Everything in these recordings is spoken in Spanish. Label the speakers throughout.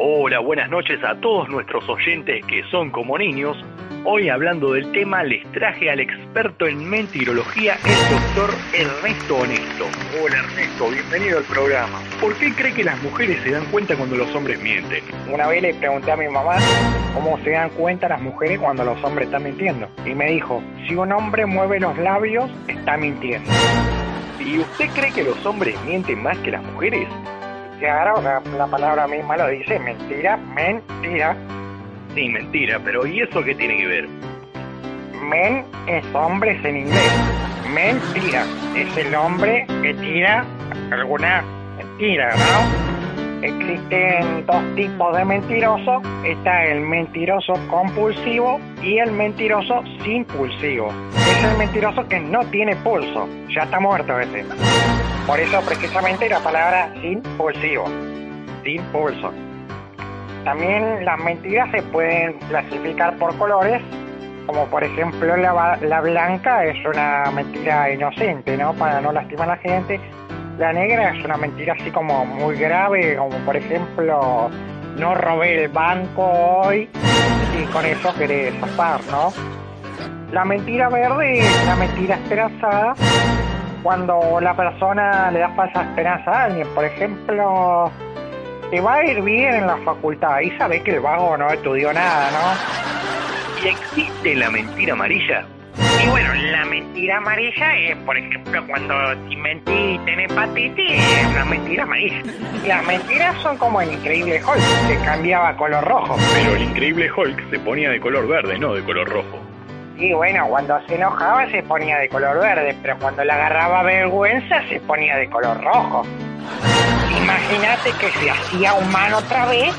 Speaker 1: Hola, buenas noches a todos nuestros oyentes que son como niños. Hoy hablando del tema les traje al experto en mentirología, el doctor Ernesto Honesto. Hola Ernesto, bienvenido al programa. ¿Por qué cree que las mujeres se dan cuenta cuando los hombres mienten?
Speaker 2: Una vez le pregunté a mi mamá cómo se dan cuenta las mujeres cuando los hombres están mintiendo. Y me dijo, si un hombre mueve los labios, está mintiendo.
Speaker 1: ¿Y usted cree que los hombres mienten más que las mujeres?
Speaker 2: Claro, la, la palabra misma lo dice, mentira, mentira.
Speaker 1: Sí, mentira, pero ¿y eso qué tiene que ver?
Speaker 2: Men es hombres en inglés. Mentira es el hombre que tira alguna mentira, ¿no? Existen dos tipos de mentiroso. Está el mentiroso compulsivo y el mentiroso sin pulsivo. Es el mentiroso que no tiene pulso. Ya está muerto ese. Por eso precisamente la palabra sin pulsivo. Sin pulso. También las mentiras se pueden clasificar por colores, como por ejemplo la, la blanca es una mentira inocente, ¿no? Para no lastimar a la gente. La negra es una mentira así como muy grave, como por ejemplo, no robé el banco hoy y con eso querés zafar, ¿no? La mentira verde es la mentira esperanzada cuando la persona le da falsa esperanza a alguien. Por ejemplo, te va a ir bien en la facultad y sabes que el vago no estudió nada, ¿no?
Speaker 1: ¿Y existe la mentira amarilla?
Speaker 2: Y bueno, la mentira amarilla es, por ejemplo, cuando si mentí tenés hepatitis, es una mentira amarilla. Las mentiras son como el increíble Hulk, que cambiaba color rojo.
Speaker 1: Pero el increíble Hulk se ponía de color verde, no de color rojo.
Speaker 2: Y bueno, cuando se enojaba se ponía de color verde, pero cuando le agarraba vergüenza se ponía de color rojo. Imagínate que se hacía humano otra vez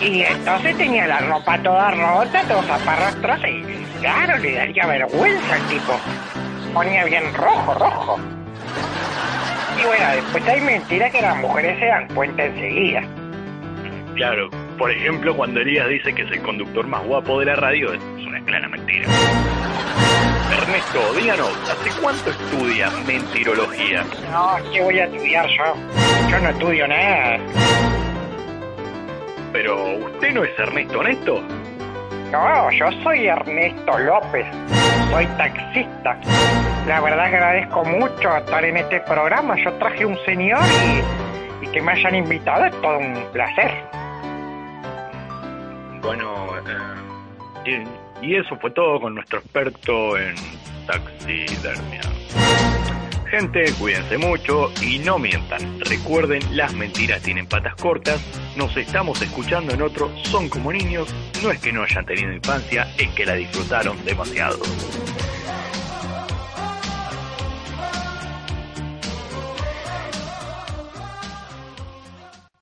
Speaker 2: y entonces tenía la ropa toda rota, todos zaparrastros y claro, le daría vergüenza al tipo. Ponía bien rojo, rojo. Y bueno, después hay mentiras que las mujeres se dan cuenta enseguida.
Speaker 1: Claro, por ejemplo, cuando Elías dice que es el conductor más guapo de la radio, es una clara mentira. Ernesto, díganos, ¿hace cuánto estudia mentirología?
Speaker 2: No, ¿qué voy a estudiar yo? Yo no estudio nada.
Speaker 1: Pero, ¿usted no es Ernesto Honesto?
Speaker 2: No, yo soy Ernesto López. Soy taxista. La verdad agradezco mucho estar en este programa. Yo traje un señor y, y que me hayan invitado es todo un placer.
Speaker 1: Bueno, eh, y, y eso fue todo con nuestro experto en taxidermia. Gente, cuídense mucho y no mientan. Recuerden, las mentiras tienen patas cortas. Nos estamos escuchando en otro Son como niños. No es que no hayan tenido infancia, es que la disfrutaron demasiado.